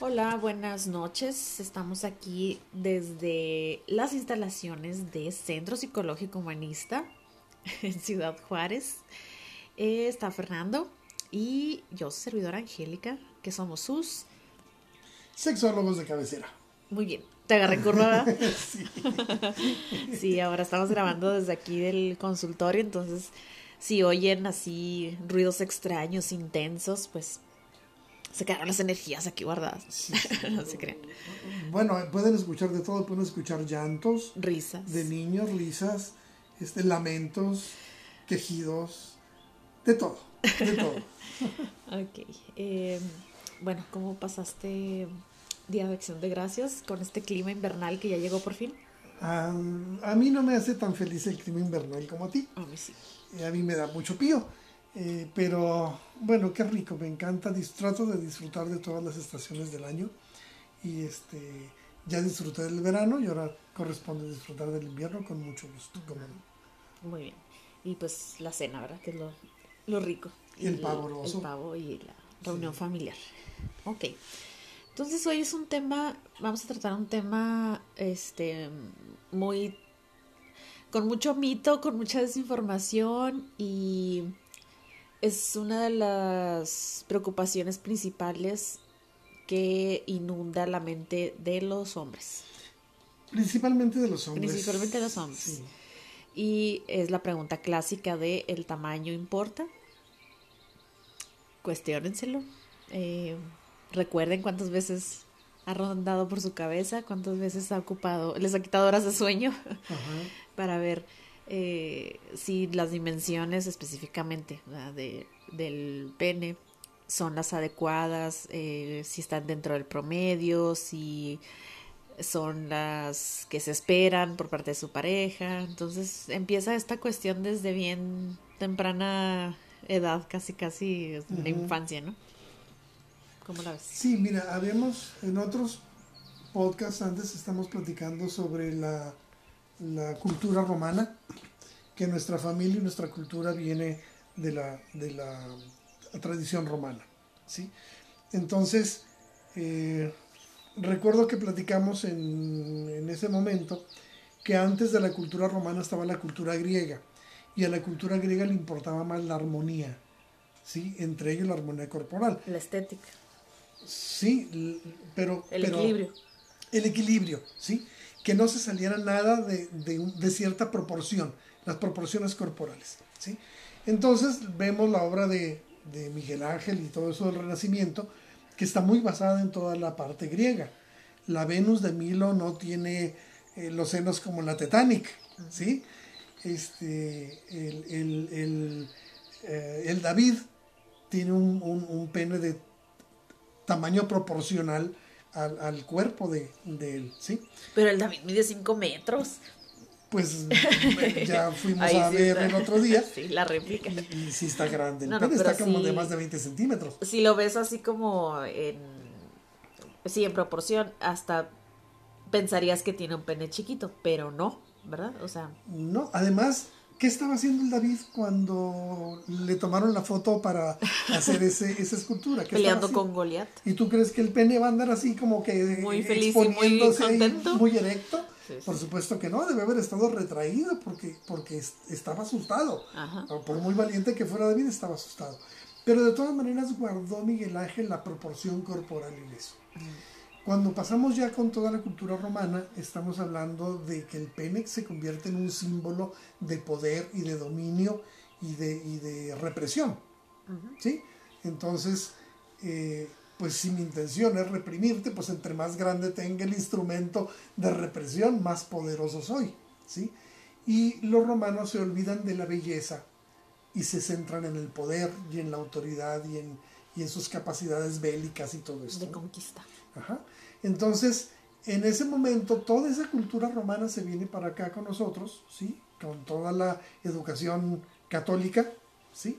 Hola, buenas noches. Estamos aquí desde las instalaciones de Centro Psicológico Humanista en Ciudad Juárez. Eh, está Fernando y yo, servidora Angélica, que somos sus sexólogos de cabecera. Muy bien, te agarré curva. sí. sí, ahora estamos grabando desde aquí del consultorio, entonces si oyen así ruidos extraños, intensos, pues se quedaron las energías aquí guardadas. no se crean. Bueno, pueden escuchar de todo, pueden escuchar llantos, risas de niños, risas, este, lamentos, quejidos, de todo, de todo. ok. Eh, bueno, ¿cómo pasaste Día de Acción de Gracias con este clima invernal que ya llegó por fin? a mí no me hace tan feliz el clima invernal como a ti. A mí sí. a mí me da mucho pío. Eh, pero bueno, qué rico, me encanta, trato de disfrutar de todas las estaciones del año y este ya disfruté del verano y ahora corresponde disfrutar del invierno con mucho gusto. Muy bien. Y pues la cena, ¿verdad? Que es lo, rico. Y el, pavo El pavo y la reunión familiar. Ok. Entonces hoy es un tema, vamos a tratar un tema este muy con mucho mito, con mucha desinformación y es una de las preocupaciones principales que inunda la mente de los hombres. Principalmente de los hombres. Principalmente de los hombres. Y es la pregunta clásica de ¿el tamaño importa? Cuestiónenselo. Eh, recuerden cuántas veces ha rondado por su cabeza, cuántas veces ha ocupado, les ha quitado horas de sueño para ver eh, si las dimensiones específicamente de, del pene son las adecuadas, eh, si están dentro del promedio, si son las que se esperan por parte de su pareja. Entonces empieza esta cuestión desde bien temprana edad, casi casi de la infancia, ¿no? ¿Cómo la ves? Sí, mira, habíamos en otros podcasts antes estamos platicando sobre la la cultura romana, que nuestra familia y nuestra cultura viene de la, de la tradición romana. ¿sí? Entonces, eh, recuerdo que platicamos en, en, ese momento que antes de la cultura romana estaba la cultura griega y a la cultura griega le importaba más la armonía, ¿sí? entre ellos la armonía corporal. La estética. Sí, pero... El equilibrio. El equilibrio, ¿sí? que no se saliera nada de, de, cierta proporción, las proporciones corporales. ¿sí? Entonces vemos la obra de, de, Miguel Ángel y todo eso del Renacimiento, que está muy basada en toda la parte griega. La Venus de Milo no tiene eh, los senos como la Titanic, ¿sí? Este, el, el, el, eh, el David tiene un, un, un, pene de tamaño proporcional al, al cuerpo de, de, él, ¿sí? Pero el David mide 5 metros. Pues ya fuimos a ver el otro día. Sí, la réplica. Y, sí está grande. El no, está como de más de 20 centímetros. Si lo ves así como en. Sí, en proporción, hasta pensarías que tiene un pene chiquito, pero no, ¿verdad? O sea. No, además, ¿Qué estaba haciendo el David cuando le tomaron la foto para hacer ese, esa escultura? Peleando con Goliat. ¿Y tú crees que el pene va a andar así como que muy feliz y muy contento? muy erecto? Por supuesto que no, debe haber estado retraído porque, porque estaba asustado. Por muy valiente que fuera David, estaba asustado. Pero de todas maneras guardó Miguel Ángel la proporción corporal en eso. Mm. Cuando pasamos ya con toda la cultura romana, estamos hablando de que el pene se convierte en un símbolo de poder y de dominio y de, de represión. ¿Sí? Entonces, eh, pues si mi intención es reprimirte, pues entre más grande tenga el instrumento de represión, más poderoso soy. ¿Sí? Y los romanos se olvidan de la belleza y se centran en el poder y en la autoridad y en, y en sus capacidades bélicas y todo esto. De conquista. Ajá. Entonces, en ese momento, toda esa cultura romana se viene para acá con nosotros, ¿sí? Con toda la educación católica, ¿sí?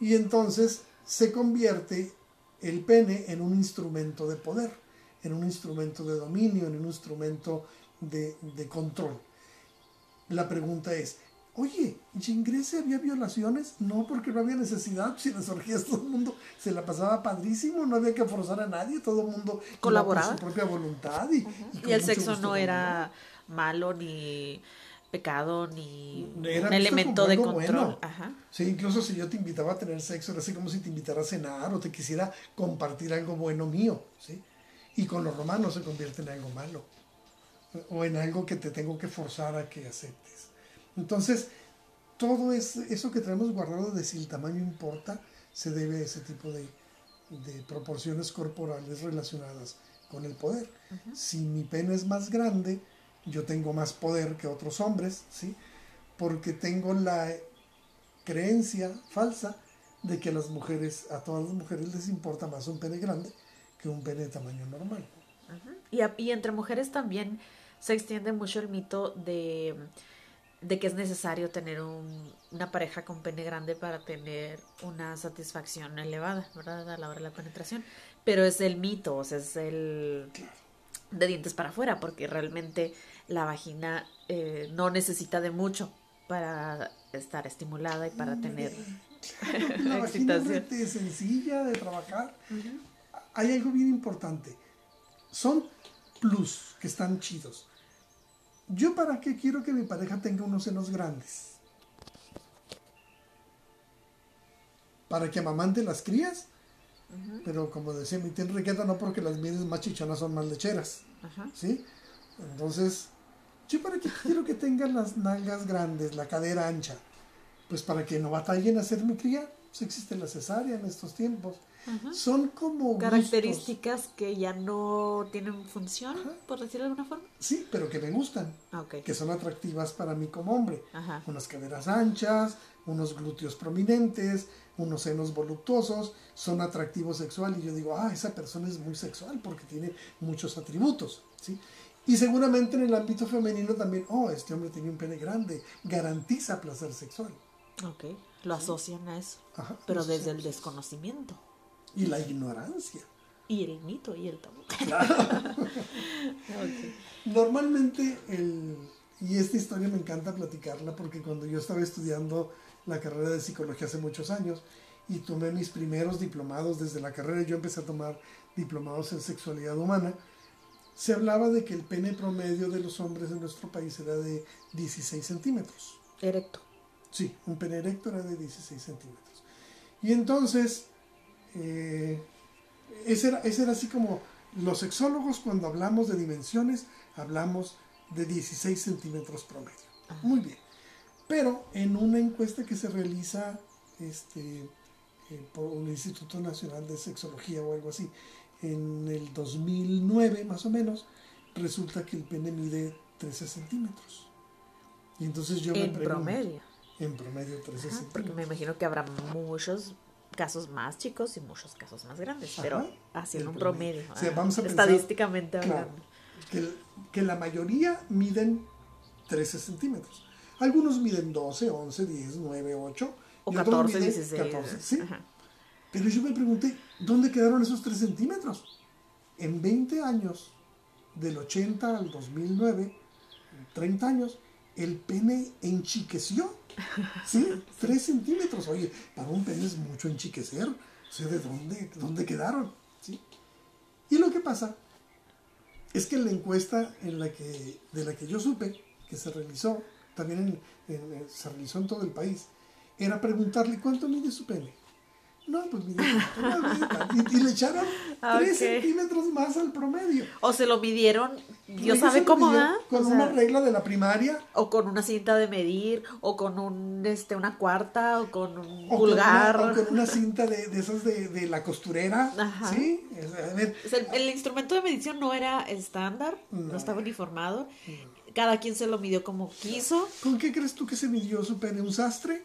Y entonces se convierte el pene en un instrumento de poder, en un instrumento de dominio, en un instrumento de, de control. La pregunta es, Oye, ¿y en Grecia había violaciones? No, porque no había necesidad. Si las orgías todo el mundo se la pasaba padrísimo, no había que forzar a nadie, todo el mundo colaboraba por su propia voluntad. Y, y, el sexo no era malo ni pecado ni un elemento de control. Sí, incluso si yo te invitaba a tener sexo, era así como si te invitara a cenar o te quisiera compartir algo bueno mío. ¿sí? Y con los romanos se convierte en algo malo o en algo que te tengo que forzar a que aceptes. Entonces, todo es, eso que tenemos guardado de si el tamaño importa, se debe a ese tipo de, de proporciones corporales relacionadas con el poder. Si mi pene es más grande, yo tengo más poder que otros hombres, ¿sí? Porque tengo la creencia falsa de que a las mujeres, a todas las mujeres les importa más un pene grande que un pene de tamaño normal. y, y, entre mujeres también se extiende mucho el mito de, de que es necesario tener un, una pareja con pene grande para tener una satisfacción elevada, ¿verdad? A la hora de la penetración. Pero es el mito, o sea, es el de dientes para afuera, porque realmente la vagina eh, no necesita de mucho para estar estimulada y para tener la vagina es sencilla de trabajar. Hay algo bien importante. Son plus que están chidos. ¿Yo para qué quiero que mi pareja tenga unos senos grandes? ¿Para que amamante las crías? Pero como decía mi tía Enriqueta, no porque las mides más chichonas son más lecheras. ¿Sí? Entonces, ¿yo para qué quiero que tengan las nalgas grandes, la cadera ancha? Pues para que no batallen a hacer mi cría. Pues existe la cesárea en estos tiempos. Son como características que ya no tienen función, por decirlo de alguna forma. Sí, pero que me gustan, ah, que son atractivas para mí como hombre. Unas caderas anchas, unos glúteos prominentes, unos senos voluptuosos, son atractivos sexual y yo digo, ah, esa persona es muy sexual porque tiene muchos atributos, ¿sí? Y seguramente en el ámbito femenino también, oh, este hombre tiene un pene grande, garantiza placer sexual. Ok, lo asocian a eso, pero desde el desconocimiento. Y la ignorancia. Y el mito y el tabú. Normalmente, el, y esta historia me encanta platicarla porque cuando yo estaba estudiando la carrera de psicología hace muchos años y tomé mis primeros diplomados desde la carrera, yo empecé a tomar diplomados en sexualidad humana, se hablaba de que el pene promedio de los hombres en nuestro país era de 16 centímetros. Erecto. Sí, un pene erecto era de 16 centímetros. Y entonces, eh, ese, era, ese era así como los sexólogos cuando hablamos de dimensiones, hablamos de 16 centímetros promedio. Muy bien. Pero en una encuesta que se realiza este, eh, por un Instituto Nacional de Sexología o algo así, en el 2009 más o menos, resulta que el pene mide 13 centímetros. Y entonces yo en promedio. En promedio 13 centímetros. Porque me imagino que habrá muchos casos más chicos y muchos casos más grandes, pero así en un promedio. estadísticamente hablando. que, que la mayoría miden 13 centímetros. Algunos miden 12, 11, 10, 9, 8. O 14, 16. 14, ¿sí? Pero yo me pregunté, ¿dónde quedaron esos 3 centímetros? En 20 años, del 80 al 2009, 30 años, el pene enchiqueció. ¿Sí? 3 centímetros. Oye, para un pene es mucho enchiquecer. O sea, ¿de dónde, dónde quedaron? ¿Sí? Y lo que pasa es que en la encuesta en la que, de la que yo supe que se realizó también se realizó en todo el país, era preguntarle cuánto mide su pene. No, pues mide y, y, le echaron 3 ah, centímetros más al promedio. O se lo midieron, Dios sabe cómo va. Con una regla de la primaria. O con una cinta de medir, o con un este una cuarta, o con un pulgar. o con una cinta de, de esas de, de, la costurera. ¿Sí? el, instrumento de medición no era estándar, no, estaba uniformado cada quien se lo midió como quiso. ¿Con qué crees tú que se midió su pene? ¿Un sastre?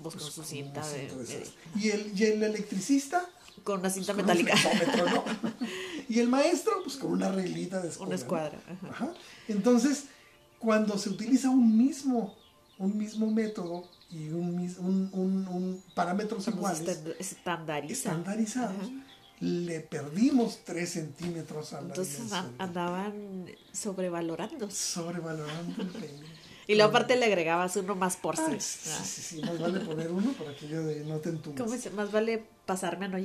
Pues, con su cinta, de, ¿Y, el, ¿Y el electricista? Con una cinta metálica. y el maestro, pues con una reglita de escuadra. Una escuadra. Ajá. Entonces, cuando se utiliza un mismo, un mismo método y un, un, un, un parámetros iguales, estandarizados, le perdimos 3 centímetros a la Entonces andaban sobrevalorando. Sobrevalorando el. Y luego aparte le agregabas uno más por sí. sí, sí, sí, más vale poner uno para que yo no te entumes. ¿Cómo dice? Más vale pasarme a no.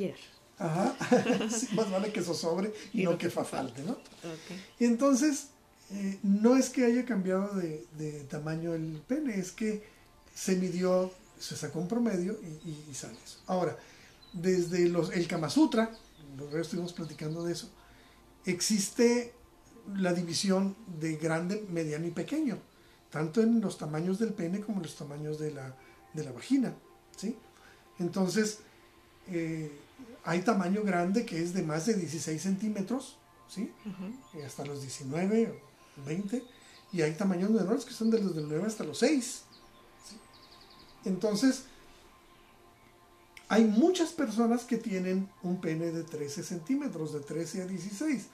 Ajá, más vale que eso sobre y, no, que, falte, ¿no? Y entonces, eh, no es que haya cambiado de, de, tamaño el pene, es que se midió, se sacó un promedio y, y, sale eso. Ahora, desde los, el Kama Sutra, nosotros estuvimos platicando de eso, existe la división de grande, mediano y pequeño, tanto en los tamaños del pene como en los tamaños de la, de la vagina, ¿sí? Entonces, eh, hay tamaño grande que es de más de 16 centímetros, ¿sí? hasta los 19 o 20, y hay tamaños menores que son de los del 9 hasta los 6. Entonces, hay muchas personas que tienen un pene de 13 centímetros, de 13 a 16,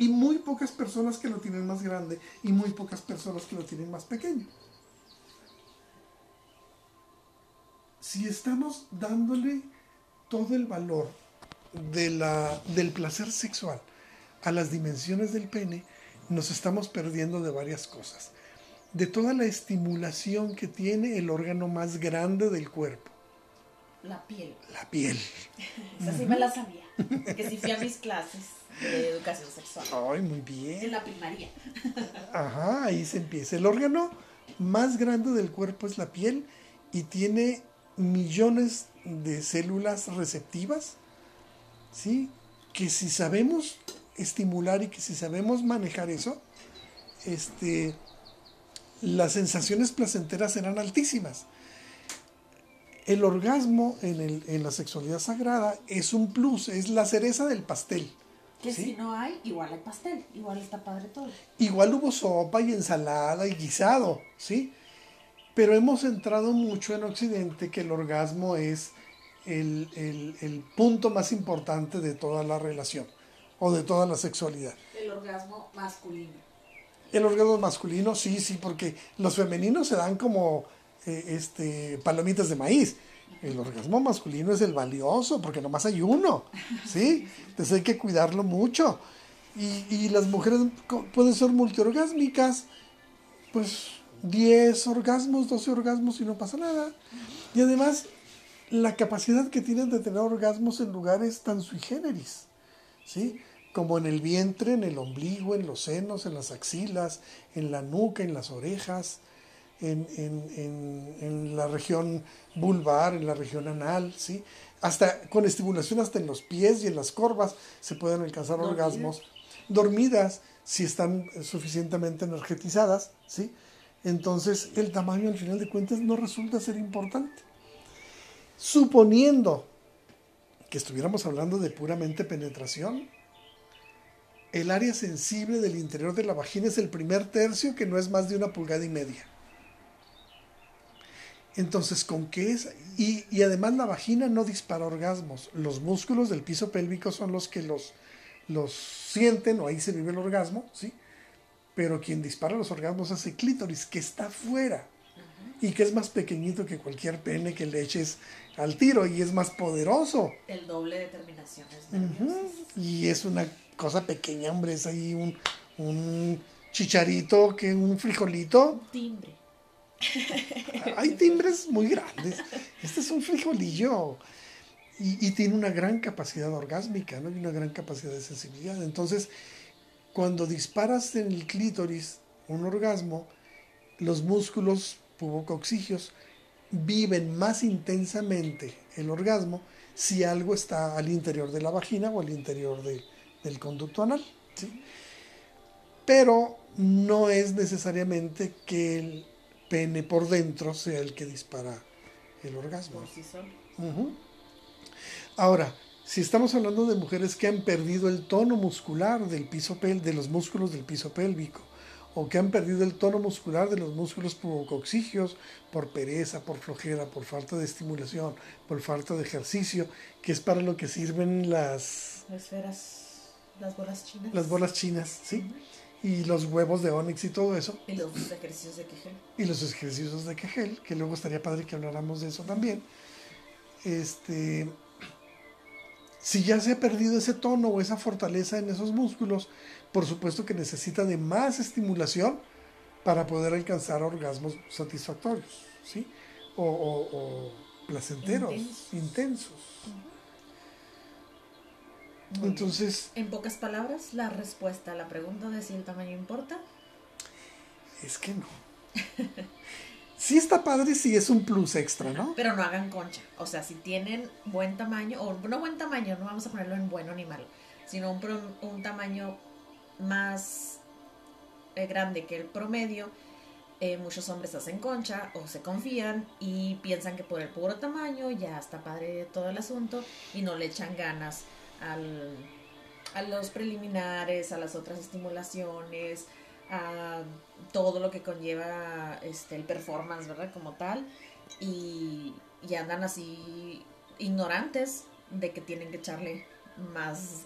y muy pocas personas que lo tienen más grande y muy pocas personas que lo tienen más pequeño. Si estamos dándole todo el valor de la, del placer sexual a las dimensiones del pene, nos estamos perdiendo de varias cosas. De toda la estimulación que tiene el órgano más grande del cuerpo. La piel. La piel. Esa sí me la sabía. Que si fui a mis clases de educación sexual. Ay, muy bien. En la primaria. Ajá, ahí se empieza. El órgano más grande del cuerpo es la piel y tiene millones de células receptivas, ¿sí? Que si sabemos estimular y que si sabemos manejar eso, este, las sensaciones placenteras serán altísimas. El orgasmo en, el, en la sexualidad sagrada es un plus, es la cereza del pastel. Que si no hay, igual hay pastel, igual está padre todo. Igual hubo sopa y ensalada y guisado, ¿sí? Pero hemos entrado mucho en Occidente que el orgasmo es el, el, punto más importante de toda la relación o de toda la sexualidad. El orgasmo masculino. El orgasmo masculino, sí, sí, porque los femeninos se dan como eh, este, palomitas de maíz el orgasmo masculino es el valioso, porque nomás hay uno, ¿sí? Entonces hay que cuidarlo mucho. Y, las mujeres pueden ser multiorgásmicas, pues 10 orgasmos, 12 orgasmos y no pasa nada. Y además, la capacidad que tienen de tener orgasmos en lugares tan sui generis, ¿sí? Como en el vientre, en el ombligo, en los senos, en las axilas, en la nuca, en las orejas, en, en, en, la región vulvar, en la región anal, ¿sí? Hasta con estimulación hasta en los pies y en las corvas se pueden alcanzar orgasmos. Dormidas, si están suficientemente energetizadas, ¿sí? Entonces el tamaño al final de cuentas no resulta ser importante. Suponiendo que estuviéramos hablando de puramente penetración, el área sensible del interior de la vagina es el primer tercio que no es más de una pulgada y media. Entonces, ¿con qué es? Y, además la vagina no dispara orgasmos. Los músculos del piso pélvico son los que los, los sienten, o ahí se vive el orgasmo, ¿sí? Pero quien dispara los orgasmos es el clítoris, que está fuera. Y que es más pequeñito que cualquier pene que le eches al tiro y es más poderoso. El doble de terminaciones. Y es una cosa pequeña, hombre, es ahí un, un chicharito, que un frijolito. Un timbre. Hay timbres muy grandes. Este es un frijolillo. Y, tiene una gran capacidad orgásmica, ¿no? Y una gran capacidad de sensibilidad. Entonces, cuando disparas en el clítoris un orgasmo, los músculos pubocoxigios viven más intensamente el orgasmo si algo está al interior de la vagina o al interior del conducto anal. Pero no es necesariamente que el pene por dentro sea el que dispara el orgasmo. Ahora, si estamos hablando de mujeres que han perdido el tono muscular del piso pel de los músculos del piso pélvico, o que han perdido el tono muscular de los músculos pubocoxigios por pereza, por flojera, por falta de estimulación, por falta de ejercicio, que es para lo que sirven las... Esferas, las bolas chinas. Las bolas chinas, ¿sí? Y los huevos de Onix y todo eso. Y los ejercicios de Kegel. Y los ejercicios de Kegel, que luego estaría padre que habláramos de eso también. Este, si ya se ha perdido ese tono o esa fortaleza en esos músculos, por supuesto que necesita de más estimulación para poder alcanzar orgasmos satisfactorios, ¿sí? O, placenteros, intensos. Entonces... En pocas palabras, la respuesta a la pregunta de si el tamaño importa. Es que no. sí está padre si es un plus extra, ¿no? Pero no hagan concha. O sea, si tienen buen tamaño, o no buen tamaño, no vamos a ponerlo en bueno ni malo, sino un, un tamaño más eh, grande que el promedio, eh, muchos hombres hacen concha o se confían y piensan que por el puro tamaño ya está padre todo el asunto y no le echan ganas al, a los preliminares, a las otras estimulaciones, a todo lo que conlleva este, el performance, ¿verdad? Como tal. Y, y andan así ignorantes de que tienen que echarle más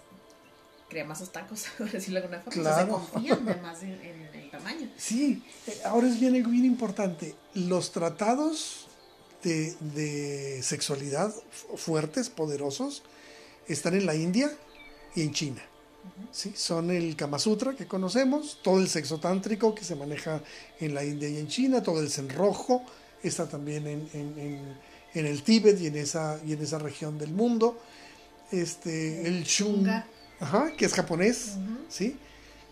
crema a tacos, por decirlo de alguna forma. se confían de más en, el tamaño. Sí, eh, ahora es bien, bien importante. Los tratados de, de sexualidad fuertes, poderosos, están en la India y en China. ¿sí? Son el Kama Sutra que conocemos, todo el sexo tántrico que se maneja en la India y en China, todo el Zen rojo está también en, en, en, el Tíbet y en esa, y en esa región del mundo. Este, el Shung, ajá, que es japonés, ¿sí?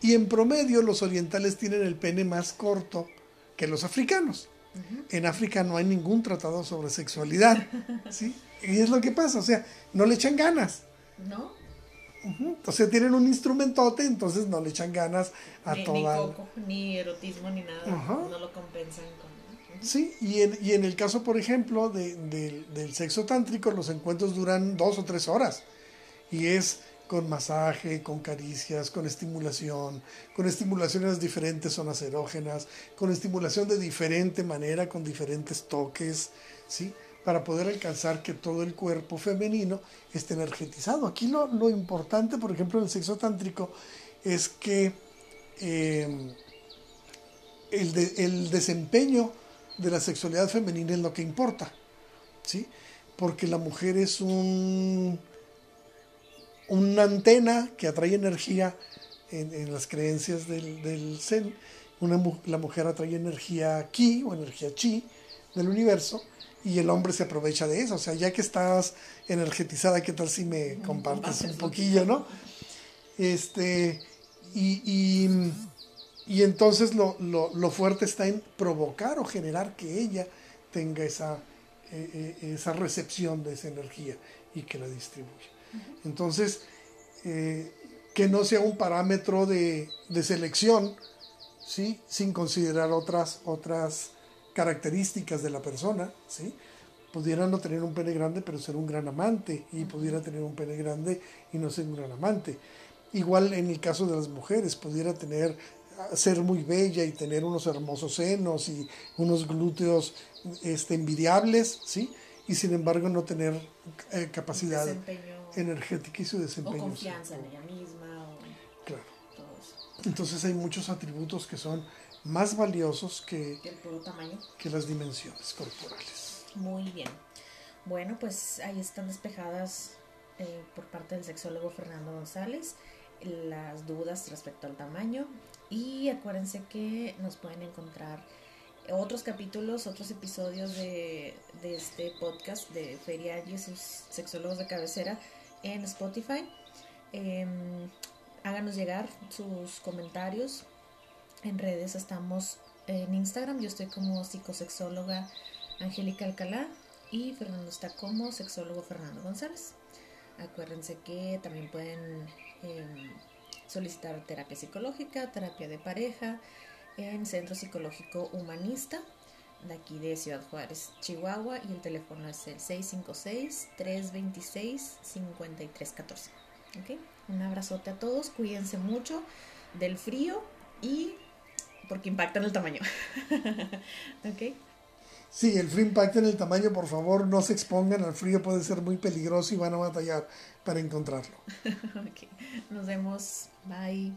Y en promedio los orientales tienen el pene más corto que los africanos. En África no hay ningún tratado sobre sexualidad, ¿sí? Y es lo que pasa, o sea, no le echan ganas. ¿No? O sea, tienen un instrumentote, entonces no le echan ganas a ni, toda... Ni coco, ni erotismo, ni nada. No lo compensan con... Sí, y en, y en el caso, por ejemplo, de, del sexo tántrico, los encuentros duran dos o tres horas. Y es con masaje, con caricias, con estimulación, con estimulaciones diferentes zonas erógenas, con estimulación de diferente manera, con diferentes toques, ¿sí? Para poder alcanzar que todo el cuerpo femenino esté energetizado. Aquí lo, lo importante, por ejemplo, en el sexo tántrico, es que eh, el, el, desempeño de la sexualidad femenina es lo que importa, ¿sí? Porque la mujer es un, una antena que atrae energía en, en las creencias del, del Zen. Una, la mujer atrae energía ki o energía chi del universo y el hombre se aprovecha de eso. O sea, ya que estás energetizada, ¿qué tal si me compartes un poquillo, no? Este, y, y, entonces lo, lo, fuerte está en provocar o generar que ella tenga esa, eh, eh, esa recepción de esa energía y que la distribuya. Entonces, eh, que no sea un parámetro de, de selección, ¿sí? sin considerar otras, otras características de la persona, ¿sí? Pudiera no tener un pene grande, pero ser un gran amante, y pudiera tener un pene grande y no ser un gran amante. Igual en el caso de las mujeres, pudiera tener ser muy bella y tener unos hermosos senos y unos glúteos este, envidiables, ¿sí? Y sin embargo no tener eh, capacidad energética y su desempeño. O confianza en ella misma. claro. Entonces hay muchos atributos que son más valiosos que, que las dimensiones corporales. Muy bien. Bueno, pues ahí están despejadas eh, por parte del sexólogo Fernando González las dudas respecto al tamaño y acuérdense que nos pueden encontrar otros capítulos, otros episodios de, este podcast de Feria y sus sexólogos de cabecera en Spotify. Em, háganos llegar sus comentarios, en redes estamos en Instagram, yo estoy como psicosexóloga Angélica Alcalá y Fernando está como sexólogo Fernando González. Acuérdense que también pueden em, solicitar terapia psicológica, terapia de pareja en Centro Psicológico Humanista de aquí de Ciudad Juárez, Chihuahua y el teléfono es el 656-326-5314. ¿Okay? Un abrazote a todos, cuídense mucho del frío y porque impacta en el tamaño. ¿Ok? Sí, el frío impacta en el tamaño, por favor, no se expongan al frío, puede ser muy peligroso y van a batallar para encontrarlo. ok, nos vemos, bye.